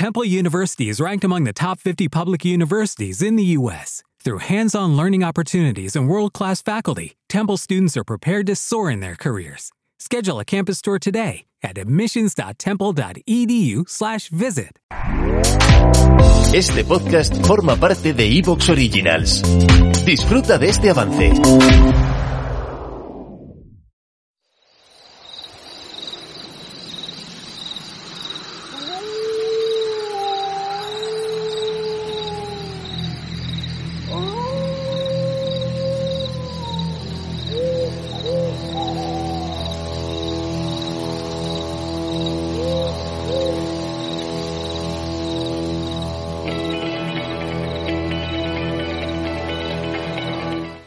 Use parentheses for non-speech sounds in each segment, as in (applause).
Temple University is ranked among the top 50 public universities in the U.S. Through hands on learning opportunities and world class faculty, Temple students are prepared to soar in their careers. Schedule a campus tour today at admissions.temple.edu/slash visit. Este podcast forma parte de Evox Originals. Disfruta de este avance.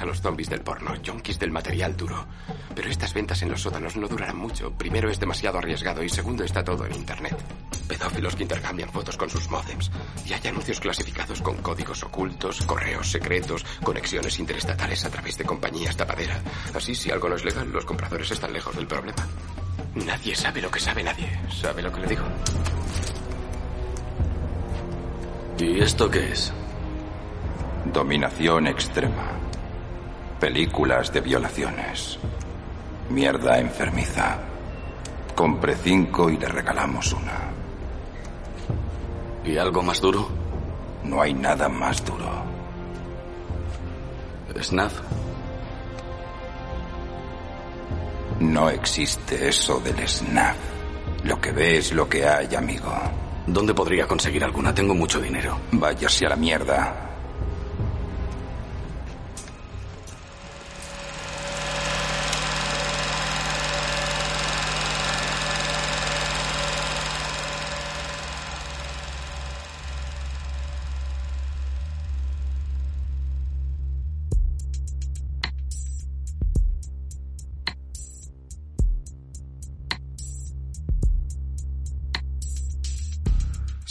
A los zombies del porno, junkies del material duro. Pero estas ventas en los sótanos no durarán mucho. Primero, es demasiado arriesgado y segundo, está todo en Internet. Pedófilos que intercambian fotos con sus modems. Y hay anuncios clasificados con códigos ocultos, correos secretos, conexiones interestatales a través de compañías tapadera. Así, si algo no es legal, los compradores están lejos del problema. Nadie sabe lo que sabe nadie. ¿Sabe lo que le digo? ¿Y esto qué es? Dominación extrema. Películas de violaciones. Mierda enfermiza. Compre cinco y le regalamos una. ¿Y algo más duro? No hay nada más duro. ¿Snaf? No existe eso del snap. Lo que ve es lo que hay, amigo. ¿Dónde podría conseguir alguna? Tengo mucho dinero. Váyase a la mierda.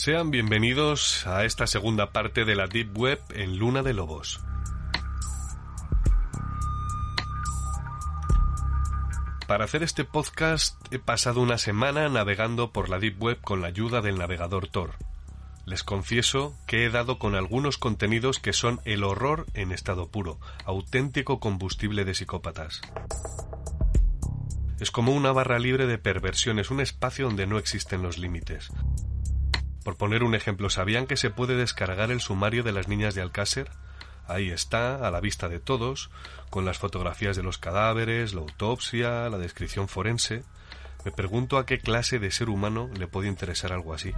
Sean bienvenidos a esta segunda parte de la Deep Web en Luna de Lobos. Para hacer este podcast he pasado una semana navegando por la Deep Web con la ayuda del navegador Tor. Les confieso que he dado con algunos contenidos que son el horror en estado puro, auténtico combustible de psicópatas. Es como una barra libre de perversiones, un espacio donde no existen los límites. Por poner un ejemplo, ¿sabían que se puede descargar el sumario de las niñas de Alcácer? Ahí está, a la vista de todos, con las fotografías de los cadáveres, la autopsia, la descripción forense. Me pregunto a qué clase de ser humano le puede interesar algo así.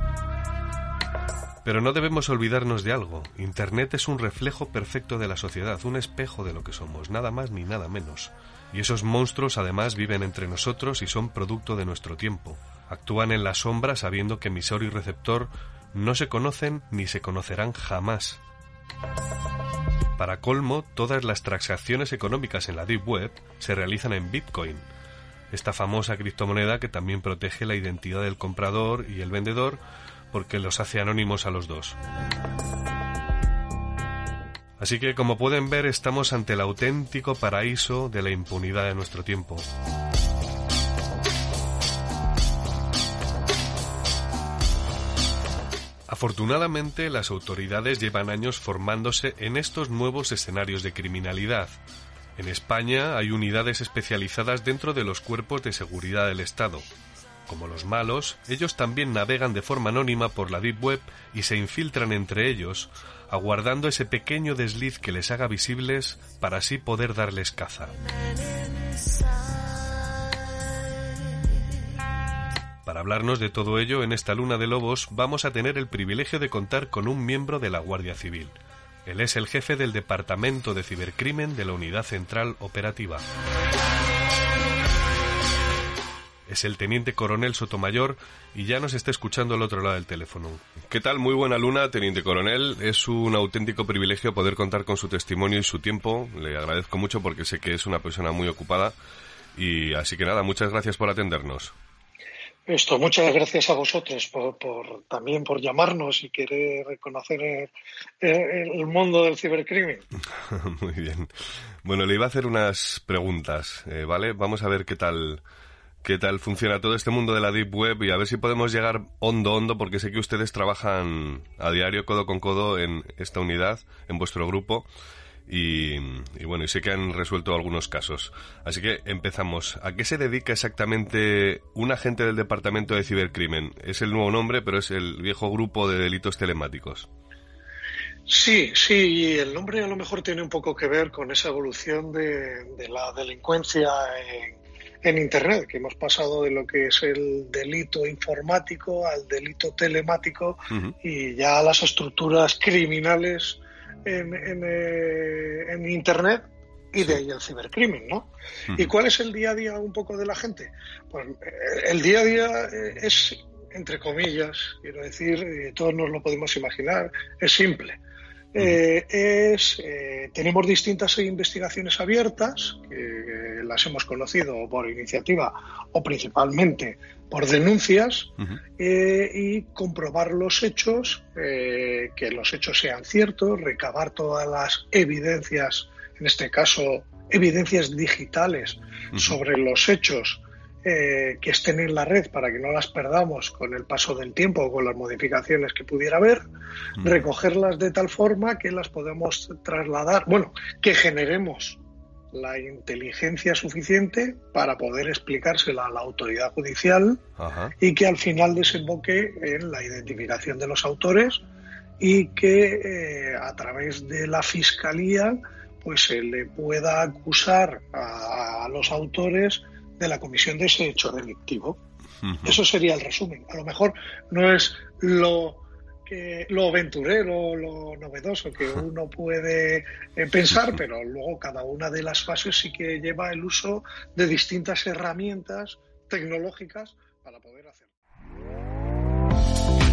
Pero no debemos olvidarnos de algo. Internet es un reflejo perfecto de la sociedad, un espejo de lo que somos, nada más ni nada menos. Y esos monstruos además viven entre nosotros y son producto de nuestro tiempo. Actúan en la sombra sabiendo que emisor y receptor no se conocen ni se conocerán jamás. Para colmo, todas las transacciones económicas en la Deep Web se realizan en Bitcoin, esta famosa criptomoneda que también protege la identidad del comprador y el vendedor porque los hace anónimos a los dos. Así que, como pueden ver, estamos ante el auténtico paraíso de la impunidad de nuestro tiempo. Afortunadamente, las autoridades llevan años formándose en estos nuevos escenarios de criminalidad. En España hay unidades especializadas dentro de los cuerpos de seguridad del Estado. Como los malos, ellos también navegan de forma anónima por la Deep Web y se infiltran entre ellos, aguardando ese pequeño desliz que les haga visibles para así poder darles caza. Para hablarnos de todo ello, en esta luna de lobos vamos a tener el privilegio de contar con un miembro de la Guardia Civil. Él es el jefe del Departamento de Cibercrimen de la Unidad Central Operativa. es el teniente coronel Sotomayor y ya nos está escuchando al otro lado del teléfono. ¿Qué tal? Muy buena luna, teniente coronel. Es un auténtico privilegio poder contar con su testimonio y su tiempo. Le agradezco mucho porque sé que es una persona muy ocupada. Y así que nada, muchas gracias por atendernos. Esto, muchas gracias a vosotros por, también por llamarnos y querer reconocer el, mundo del cibercrimen. (laughs) Muy bien. Bueno, le iba a hacer unas preguntas, eh, ¿vale? Vamos a ver qué tal qué tal funciona todo este mundo de la deep web y a ver si podemos llegar hondo hondo porque sé que ustedes trabajan a diario codo con codo en esta unidad, en vuestro grupo. Y, bueno, y sé que han resuelto algunos casos. Así que empezamos. ¿A qué se dedica exactamente un agente del Departamento de Cibercrimen? Es el nuevo nombre, pero es el viejo grupo de delitos telemáticos. Sí, sí, y el nombre a lo mejor tiene un poco que ver con esa evolución de, la delincuencia en, Internet, que hemos pasado de lo que es el delito informático al delito telemático y ya las estructuras criminales eh, en, Internet y de ahí el cibercrimen, ¿no? ¿Y cuál es el día a día un poco de la gente? Pues eh, el día a día eh, es, entre comillas, quiero decir, todos nos lo podemos imaginar, es simple. Es, tenemos distintas investigaciones abiertas, que las hemos conocido por iniciativa o principalmente por denuncias eh, y comprobar los hechos, eh, que los hechos sean ciertos, recabar todas las evidencias, en este caso evidencias digitales sobre los hechos eh, que estén en la red para que no las perdamos con el paso del tiempo o con las modificaciones que pudiera haber, recogerlas de tal forma que las podemos trasladar, bueno, que generemos la inteligencia suficiente para poder explicársela a la autoridad judicial y que al final desemboque en la identificación de los autores y que eh, a través de la fiscalía pues se le pueda acusar a, los autores de la comisión de ese hecho delictivo. Eso sería el resumen. A lo mejor no es lo lo aventurero, lo novedoso que uno puede eh, pensar, pero luego cada una de las fases sí que lleva el uso de distintas herramientas tecnológicas para poder hacerlo.